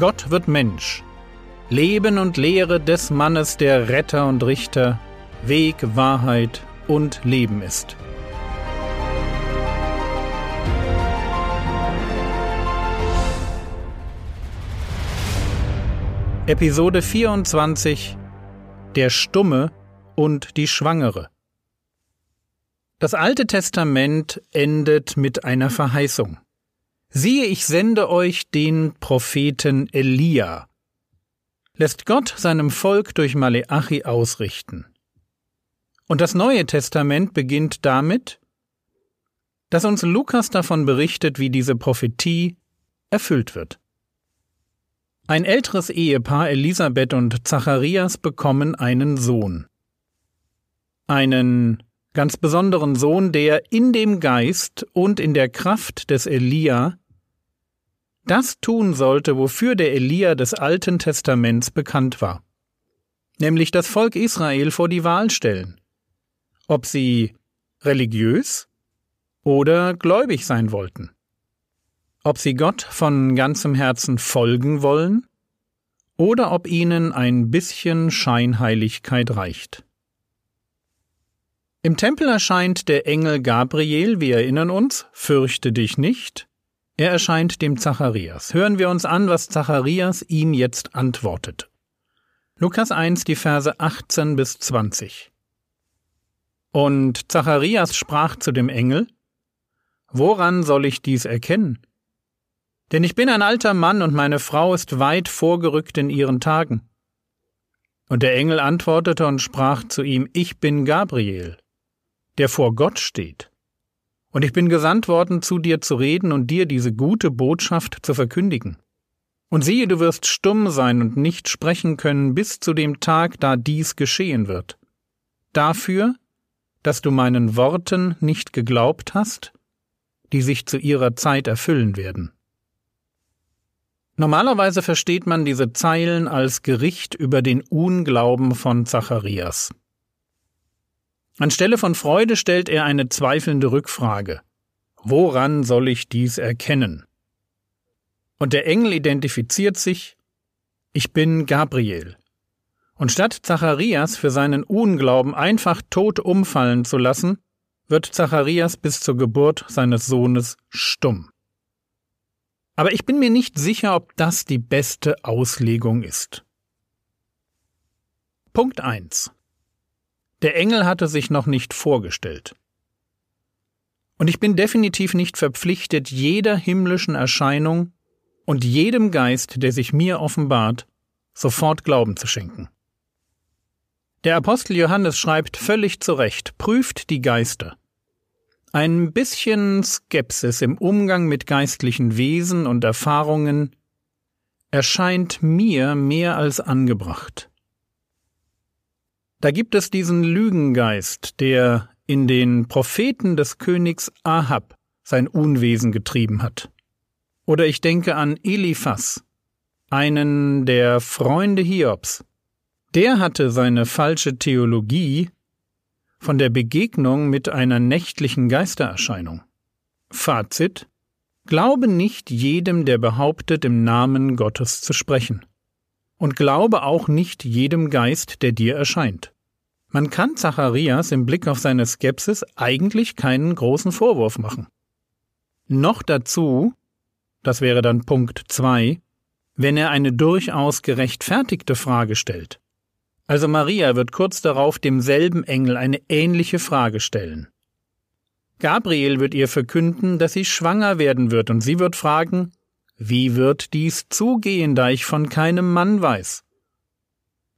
Gott wird Mensch. Leben und Lehre des Mannes, der Retter und Richter, Weg, Wahrheit und Leben ist. Episode 24 Der Stumme und die Schwangere Das Alte Testament endet mit einer Verheißung. Siehe, ich sende euch den Propheten Elia. Lässt Gott seinem Volk durch Maleachi ausrichten. Und das Neue Testament beginnt damit, dass uns Lukas davon berichtet, wie diese Prophetie erfüllt wird. Ein älteres Ehepaar, Elisabeth und Zacharias, bekommen einen Sohn. Einen ganz besonderen Sohn, der in dem Geist und in der Kraft des Elia das tun sollte, wofür der Elia des Alten Testaments bekannt war, nämlich das Volk Israel vor die Wahl stellen, ob sie religiös oder gläubig sein wollten, ob sie Gott von ganzem Herzen folgen wollen oder ob ihnen ein bisschen Scheinheiligkeit reicht. Im Tempel erscheint der Engel Gabriel, wir erinnern uns, fürchte dich nicht, er erscheint dem Zacharias. Hören wir uns an, was Zacharias ihm jetzt antwortet. Lukas 1, die Verse 18 bis 20. Und Zacharias sprach zu dem Engel, Woran soll ich dies erkennen? Denn ich bin ein alter Mann und meine Frau ist weit vorgerückt in ihren Tagen. Und der Engel antwortete und sprach zu ihm, Ich bin Gabriel, der vor Gott steht und ich bin gesandt worden, zu dir zu reden und dir diese gute Botschaft zu verkündigen. Und siehe, du wirst stumm sein und nicht sprechen können bis zu dem Tag, da dies geschehen wird. Dafür, dass du meinen Worten nicht geglaubt hast, die sich zu ihrer Zeit erfüllen werden. Normalerweise versteht man diese Zeilen als Gericht über den Unglauben von Zacharias. Anstelle von Freude stellt er eine zweifelnde Rückfrage. Woran soll ich dies erkennen? Und der Engel identifiziert sich, ich bin Gabriel. Und statt Zacharias für seinen Unglauben einfach tot umfallen zu lassen, wird Zacharias bis zur Geburt seines Sohnes stumm. Aber ich bin mir nicht sicher, ob das die beste Auslegung ist. Punkt 1. Der Engel hatte sich noch nicht vorgestellt. Und ich bin definitiv nicht verpflichtet, jeder himmlischen Erscheinung und jedem Geist, der sich mir offenbart, sofort Glauben zu schenken. Der Apostel Johannes schreibt völlig zu Recht, prüft die Geister. Ein bisschen Skepsis im Umgang mit geistlichen Wesen und Erfahrungen erscheint mir mehr als angebracht. Da gibt es diesen Lügengeist, der in den Propheten des Königs Ahab sein Unwesen getrieben hat. Oder ich denke an Eliphas, einen der Freunde Hiobs. Der hatte seine falsche Theologie von der Begegnung mit einer nächtlichen Geistererscheinung. Fazit Glaube nicht jedem, der behauptet, im Namen Gottes zu sprechen und glaube auch nicht jedem Geist, der dir erscheint. Man kann Zacharias im Blick auf seine Skepsis eigentlich keinen großen Vorwurf machen. Noch dazu, das wäre dann Punkt 2, wenn er eine durchaus gerechtfertigte Frage stellt. Also Maria wird kurz darauf demselben Engel eine ähnliche Frage stellen. Gabriel wird ihr verkünden, dass sie schwanger werden wird, und sie wird fragen, wie wird dies zugehen, da ich von keinem Mann weiß?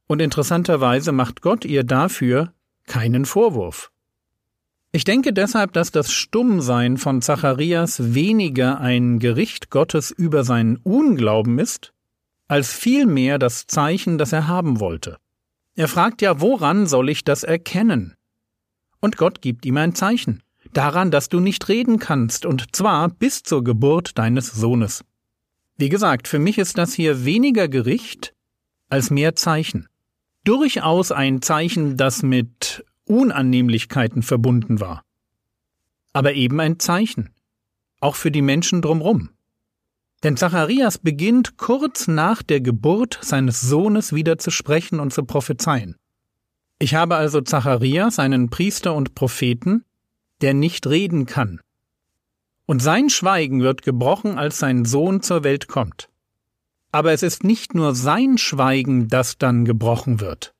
Und interessanterweise macht Gott ihr dafür keinen Vorwurf. Ich denke deshalb, dass das Stummsein von Zacharias weniger ein Gericht Gottes über seinen Unglauben ist, als vielmehr das Zeichen, das er haben wollte. Er fragt ja, woran soll ich das erkennen? Und Gott gibt ihm ein Zeichen, daran, dass du nicht reden kannst, und zwar bis zur Geburt deines Sohnes. Wie gesagt, für mich ist das hier weniger Gericht als mehr Zeichen. Durchaus ein Zeichen, das mit Unannehmlichkeiten verbunden war. Aber eben ein Zeichen. Auch für die Menschen drumrum. Denn Zacharias beginnt kurz nach der Geburt seines Sohnes wieder zu sprechen und zu prophezeien. Ich habe also Zacharias, einen Priester und Propheten, der nicht reden kann. Und sein Schweigen wird gebrochen, als sein Sohn zur Welt kommt. Aber es ist nicht nur sein Schweigen, das dann gebrochen wird.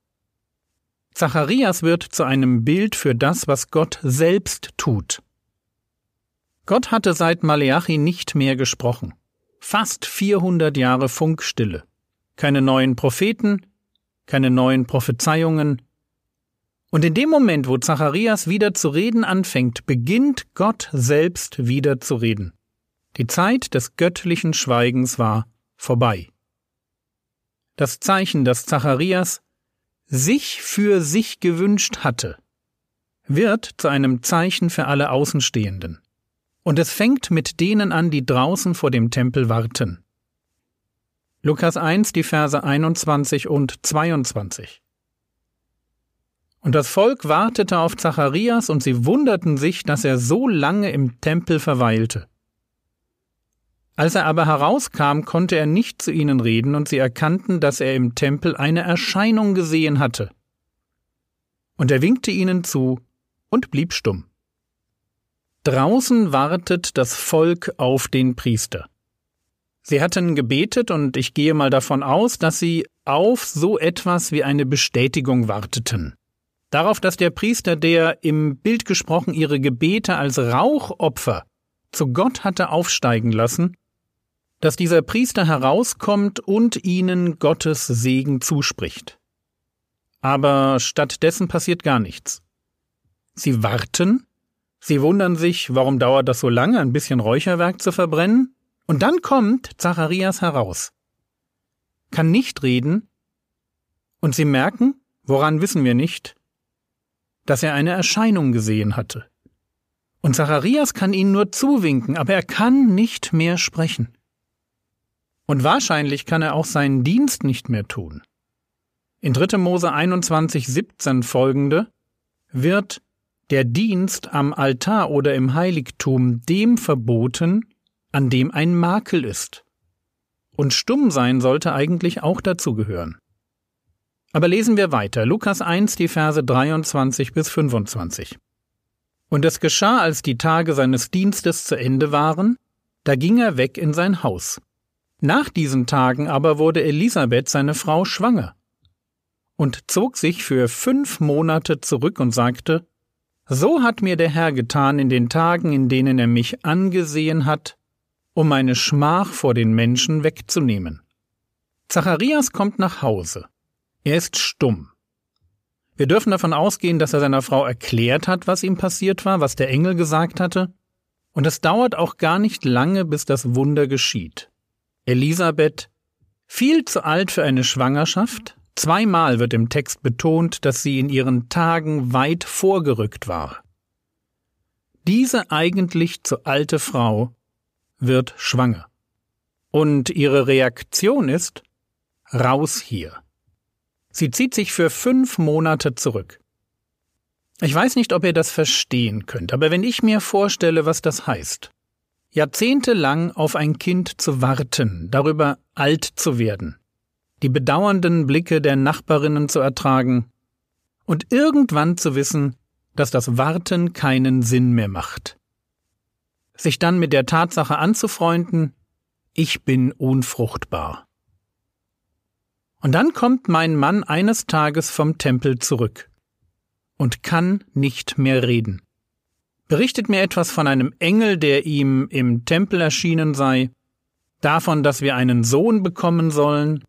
Zacharias wird zu einem Bild für das, was Gott selbst tut. Gott hatte seit Maleachi nicht mehr gesprochen. Fast 400 Jahre Funkstille. Keine neuen Propheten, keine neuen Prophezeiungen. Und in dem Moment, wo Zacharias wieder zu reden anfängt, beginnt Gott selbst wieder zu reden. Die Zeit des göttlichen Schweigens war vorbei. Das Zeichen, das Zacharias sich für sich gewünscht hatte, wird zu einem Zeichen für alle Außenstehenden. Und es fängt mit denen an, die draußen vor dem Tempel warten. Lukas 1, die Verse 21 und 22. Und das Volk wartete auf Zacharias, und sie wunderten sich, dass er so lange im Tempel verweilte. Als er aber herauskam, konnte er nicht zu ihnen reden, und sie erkannten, dass er im Tempel eine Erscheinung gesehen hatte. Und er winkte ihnen zu und blieb stumm. Draußen wartet das Volk auf den Priester. Sie hatten gebetet und ich gehe mal davon aus, dass sie auf so etwas wie eine Bestätigung warteten. Darauf, dass der Priester, der im Bild gesprochen ihre Gebete als Rauchopfer zu Gott hatte aufsteigen lassen, dass dieser Priester herauskommt und ihnen Gottes Segen zuspricht. Aber stattdessen passiert gar nichts. Sie warten, Sie wundern sich, warum dauert das so lange, ein bisschen Räucherwerk zu verbrennen? Und dann kommt Zacharias heraus. Kann nicht reden. Und sie merken, woran wissen wir nicht, dass er eine Erscheinung gesehen hatte. Und Zacharias kann ihnen nur zuwinken, aber er kann nicht mehr sprechen. Und wahrscheinlich kann er auch seinen Dienst nicht mehr tun. In 3. Mose 21, 17 folgende wird der Dienst am Altar oder im Heiligtum dem verboten, an dem ein Makel ist. Und stumm sein sollte eigentlich auch dazu gehören. Aber lesen wir weiter. Lukas 1, die Verse 23 bis 25. Und es geschah, als die Tage seines Dienstes zu Ende waren, da ging er weg in sein Haus. Nach diesen Tagen aber wurde Elisabeth seine Frau schwanger und zog sich für fünf Monate zurück und sagte, so hat mir der Herr getan in den Tagen, in denen er mich angesehen hat, um meine Schmach vor den Menschen wegzunehmen. Zacharias kommt nach Hause. Er ist stumm. Wir dürfen davon ausgehen, dass er seiner Frau erklärt hat, was ihm passiert war, was der Engel gesagt hatte, und es dauert auch gar nicht lange, bis das Wunder geschieht. Elisabeth, viel zu alt für eine Schwangerschaft, Zweimal wird im Text betont, dass sie in ihren Tagen weit vorgerückt war. Diese eigentlich zu alte Frau wird schwanger. Und ihre Reaktion ist raus hier. Sie zieht sich für fünf Monate zurück. Ich weiß nicht, ob ihr das verstehen könnt, aber wenn ich mir vorstelle, was das heißt, jahrzehntelang auf ein Kind zu warten, darüber alt zu werden, die bedauernden Blicke der Nachbarinnen zu ertragen und irgendwann zu wissen, dass das Warten keinen Sinn mehr macht. Sich dann mit der Tatsache anzufreunden, ich bin unfruchtbar. Und dann kommt mein Mann eines Tages vom Tempel zurück und kann nicht mehr reden. Berichtet mir etwas von einem Engel, der ihm im Tempel erschienen sei, davon, dass wir einen Sohn bekommen sollen,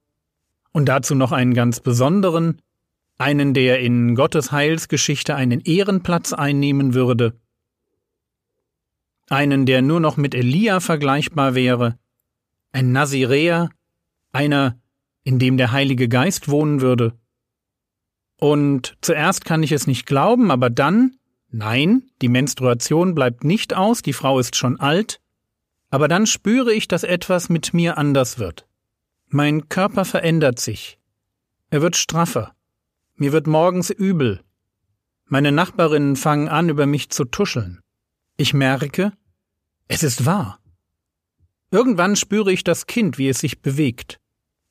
und dazu noch einen ganz besonderen, einen, der in Gottes Heilsgeschichte einen Ehrenplatz einnehmen würde, einen, der nur noch mit Elia vergleichbar wäre, ein Naziräer, einer, in dem der Heilige Geist wohnen würde. Und zuerst kann ich es nicht glauben, aber dann, nein, die Menstruation bleibt nicht aus, die Frau ist schon alt, aber dann spüre ich, dass etwas mit mir anders wird. Mein Körper verändert sich. Er wird straffer. Mir wird morgens übel. Meine Nachbarinnen fangen an, über mich zu tuscheln. Ich merke, es ist wahr. Irgendwann spüre ich das Kind, wie es sich bewegt.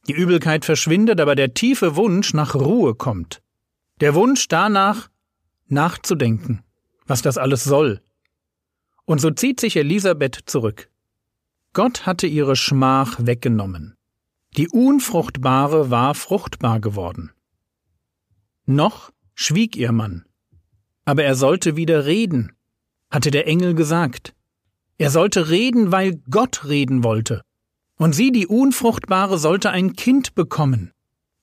Die Übelkeit verschwindet, aber der tiefe Wunsch nach Ruhe kommt. Der Wunsch danach, nachzudenken, was das alles soll. Und so zieht sich Elisabeth zurück. Gott hatte ihre Schmach weggenommen. Die Unfruchtbare war fruchtbar geworden. Noch schwieg ihr Mann. Aber er sollte wieder reden, hatte der Engel gesagt. Er sollte reden, weil Gott reden wollte. Und sie, die Unfruchtbare, sollte ein Kind bekommen,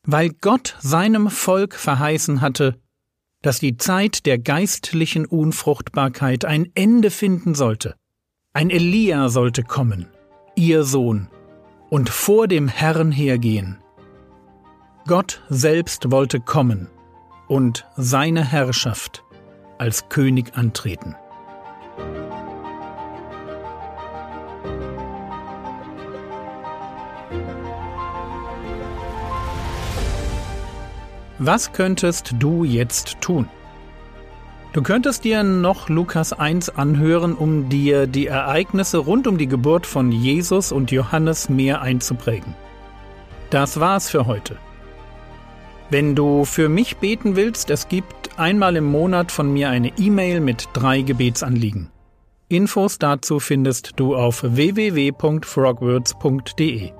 weil Gott seinem Volk verheißen hatte, dass die Zeit der geistlichen Unfruchtbarkeit ein Ende finden sollte. Ein Elia sollte kommen, ihr Sohn, und vor dem Herrn hergehen. Gott selbst wollte kommen und seine Herrschaft als König antreten. Was könntest du jetzt tun? Du könntest dir noch Lukas 1 anhören, um dir die Ereignisse rund um die Geburt von Jesus und Johannes mehr einzuprägen. Das war's für heute. Wenn du für mich beten willst, es gibt einmal im Monat von mir eine E-Mail mit drei Gebetsanliegen. Infos dazu findest du auf www.frogwords.de.